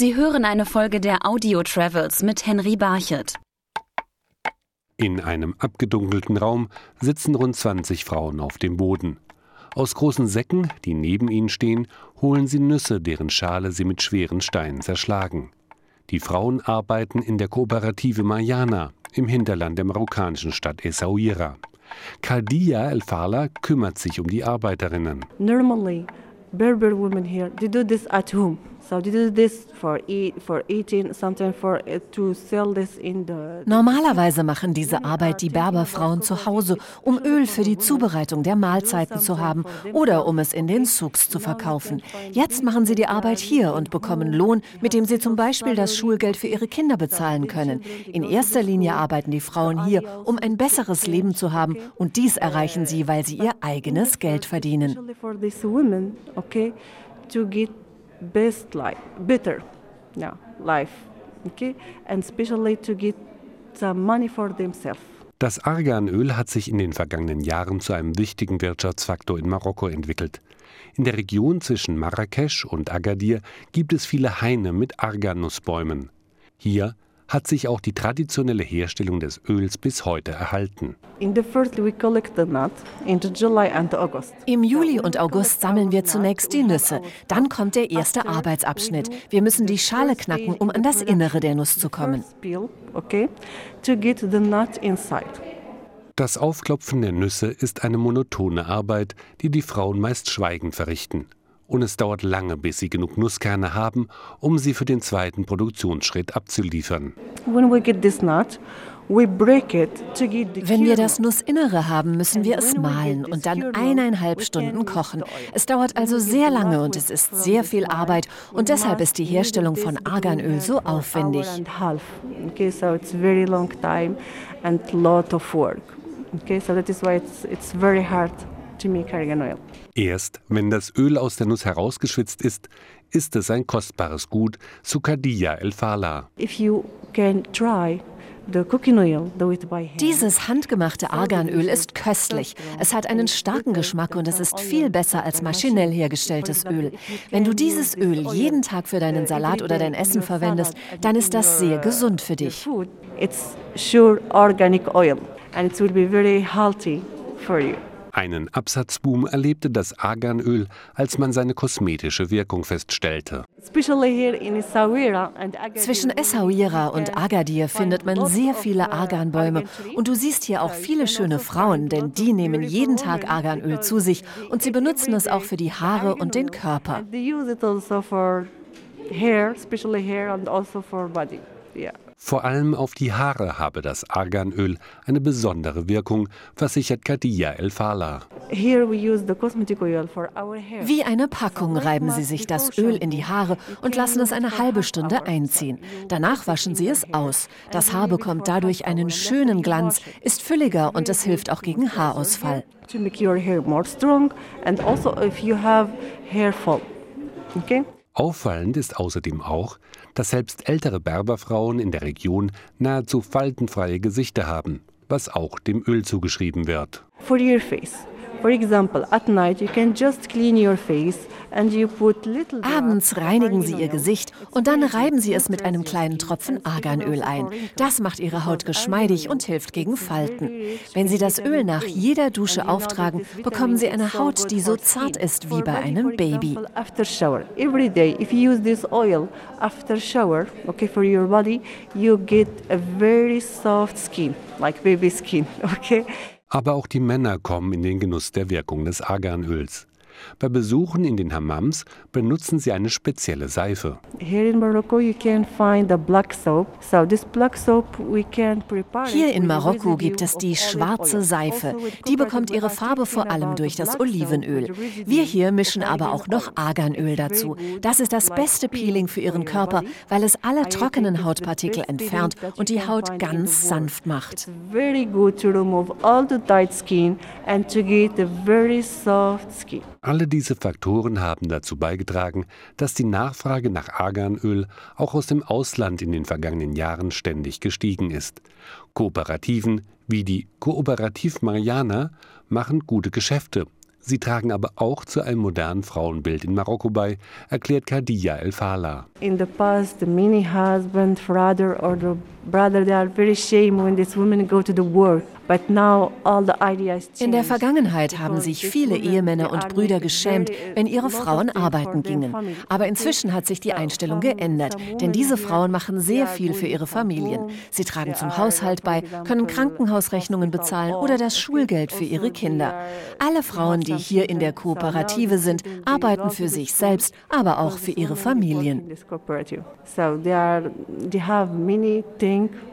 Sie hören eine Folge der Audio Travels mit Henry Barchet. In einem abgedunkelten Raum sitzen rund 20 Frauen auf dem Boden. Aus großen Säcken, die neben ihnen stehen, holen sie Nüsse, deren Schale sie mit schweren Steinen zerschlagen. Die Frauen arbeiten in der Kooperative Mayana im Hinterland der marokkanischen Stadt Essaouira. Kadia El Fala kümmert sich um die Arbeiterinnen. Normally, Berber women here, they do this at home. For uh, Normalerweise machen diese Arbeit die Berberfrauen zu Hause, um Öl für die Zubereitung der Mahlzeiten zu haben oder um es in den Souks zu verkaufen. Jetzt machen sie die Arbeit hier und bekommen Lohn, mit dem sie zum Beispiel das Schulgeld für ihre Kinder bezahlen können. In erster Linie arbeiten die Frauen hier, um ein besseres Leben zu haben und dies erreichen sie, weil sie ihr eigenes Geld verdienen. to get best life, better, yeah, life, okay, and especially to get some money for themselves. Das Arganöl hat sich in den vergangenen Jahren zu einem wichtigen Wirtschaftsfaktor in Marokko entwickelt. In der Region zwischen Marrakesch und Agadir gibt es viele Haine mit Arganusbäumen. Hier hat sich auch die traditionelle Herstellung des Öls bis heute erhalten. Im Juli und August sammeln wir zunächst die Nüsse. Dann kommt der erste Arbeitsabschnitt. Wir müssen die Schale knacken, um an das Innere der Nuss zu kommen. Das Aufklopfen der Nüsse ist eine monotone Arbeit, die die Frauen meist schweigend verrichten. Und es dauert lange, bis sie genug Nusskerne haben, um sie für den zweiten Produktionsschritt abzuliefern. When we get this nut, we break it to get the Wenn wir das Nussinnere haben, müssen wir es mahlen und dann eineinhalb Stunden kochen. Es dauert also sehr lange und es ist sehr viel Arbeit und deshalb ist die Herstellung von Arganöl so aufwendig. Hour and half. Okay, so it's very long time and lot of work. Okay, so that is why it's it's very hard to make argan oil. Erst wenn das Öl aus der Nuss herausgeschwitzt ist, ist es ein kostbares Gut, so Kadia El Fala. If you can try the cooking oil, do it by hand. Dieses handgemachte Arganöl ist köstlich. Es hat einen starken Geschmack und es ist viel besser als maschinell hergestelltes Öl. Wenn du dieses Öl jeden Tag für deinen Salat oder dein Essen verwendest, dann ist das sehr gesund für dich. it's sure organic oil and it will be very healthy for you. Einen Absatzboom erlebte das Arganöl, als man seine kosmetische Wirkung feststellte. Especially here in Essaouira and Agadir. Zwischen Essaouira und Agadir findet man sehr viele Arganbäume und du siehst hier auch viele schöne Frauen, denn die nehmen jeden Tag Arganöl zu sich und sie benutzen es auch für die Haare und den Körper. Vor allem auf die Haare habe das Arganöl eine besondere Wirkung, versichert Kadia El Fala. Here we use the cosmetic oil for our hair. Wie eine Packung reiben sie sich das Öl in die Haare und lassen es eine halbe Stunde einziehen. Danach waschen sie es aus. Das Haar bekommt dadurch einen schönen Glanz, ist fülliger und es hilft auch gegen Haarausfall. to make your hair more strong and also if you have hair fall. Okay? Auffallend ist außerdem auch, dass selbst ältere Berberfrauen in der Region nahezu faltenfreie Gesichter haben, was auch dem Öl zugeschrieben wird. For your face. For example, at night you can just clean your face and you put little drops Abends reinigen sie ihr. Gesicht und dann reiben sie es mit einem kleinen Tropfen Arganöl ein. Das macht ihre Haut geschmeidig und hilft gegen Falten. Wenn sie das Öl nach jeder Dusche auftragen, bekommen sie eine Haut, die so zart ist wie bei einem Baby. After shower, every day, if you use this oil after shower, okay, for your body, you get a very soft skin, like baby skin, okay? Aber auch die Männer kommen in den Genuss der Wirkung des Arganöls. Bei Besuchen in den Hammams benutzen sie eine spezielle Seife. Here in Morocco, you can find the black soap. So this black soap, we can prepare. it Hier in Marokko gibt es die olive schwarze oil. Seife. Also Die bekommt ihre Farbe vor allem durch das Olivenöl. Wir hier mischen aber auch noch oil. Arganöl dazu. Das ist das beste peel Peeling für for ihren your Körper, body. weil es alle trockenen Hautpartikel entfernt und die Haut ganz sanft macht. Very good to remove all the tight skin and to get a very soft skin. Alle diese Faktoren haben dazu beigetragen, dass die Nachfrage nach Arganöl auch aus dem Ausland in den vergangenen Jahren ständig gestiegen ist. Kooperativen wie die Kooperativ Mariana machen gute Geschäfte. Sie tragen aber auch zu einem modernen Frauenbild in Marokko bei, erklärt Khadija El Fala. In the past, the many husband, father or the brother, they are very shame when these women go to the work. In der Vergangenheit haben sich viele Ehemänner und Brüder geschämt, wenn ihre Frauen arbeiten gingen. Aber inzwischen hat sich die Einstellung geändert, denn diese Frauen machen sehr viel für ihre Familien. Sie tragen zum Haushalt bei, können Krankenhausrechnungen bezahlen oder das Schulgeld für ihre Kinder. Alle Frauen, die hier in der Kooperative sind, arbeiten für sich selbst, aber auch für ihre Familien.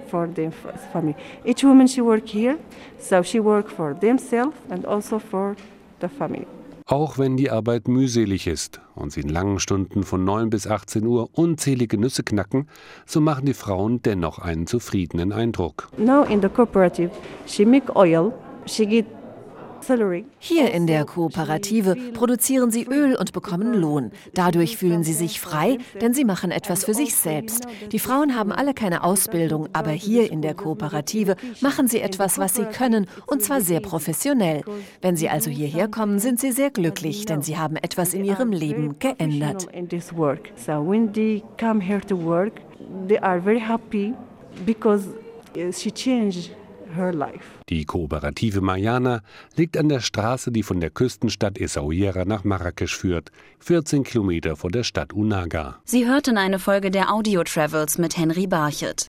For the family. Each woman she work here, so she work for themselves and also for the family. Auch wenn die Arbeit mühselig ist und sie in langen Stunden von 9 bis 18 Uhr unzählige Nüsse knacken, so machen die Frauen dennoch einen zufriedenen Eindruck. Now in the cooperative, she make oil, she get hier in der Kooperative produzieren sie Öl und bekommen Lohn. Dadurch fühlen sie sich frei, denn sie machen etwas für sich selbst. Die Frauen haben alle keine Ausbildung, aber hier in der Kooperative machen sie etwas, was sie können, und zwar sehr professionell. Wenn sie also hierher kommen, sind sie sehr glücklich, denn sie haben etwas in ihrem Leben geändert. They are very happy because uh, she changed die Kooperative Mariana liegt an der Straße, die von der Küstenstadt Essaouira nach Marrakesch führt, 14 Kilometer vor der Stadt Unaga. Sie hörten eine Folge der Audio Travels mit Henry Barchet.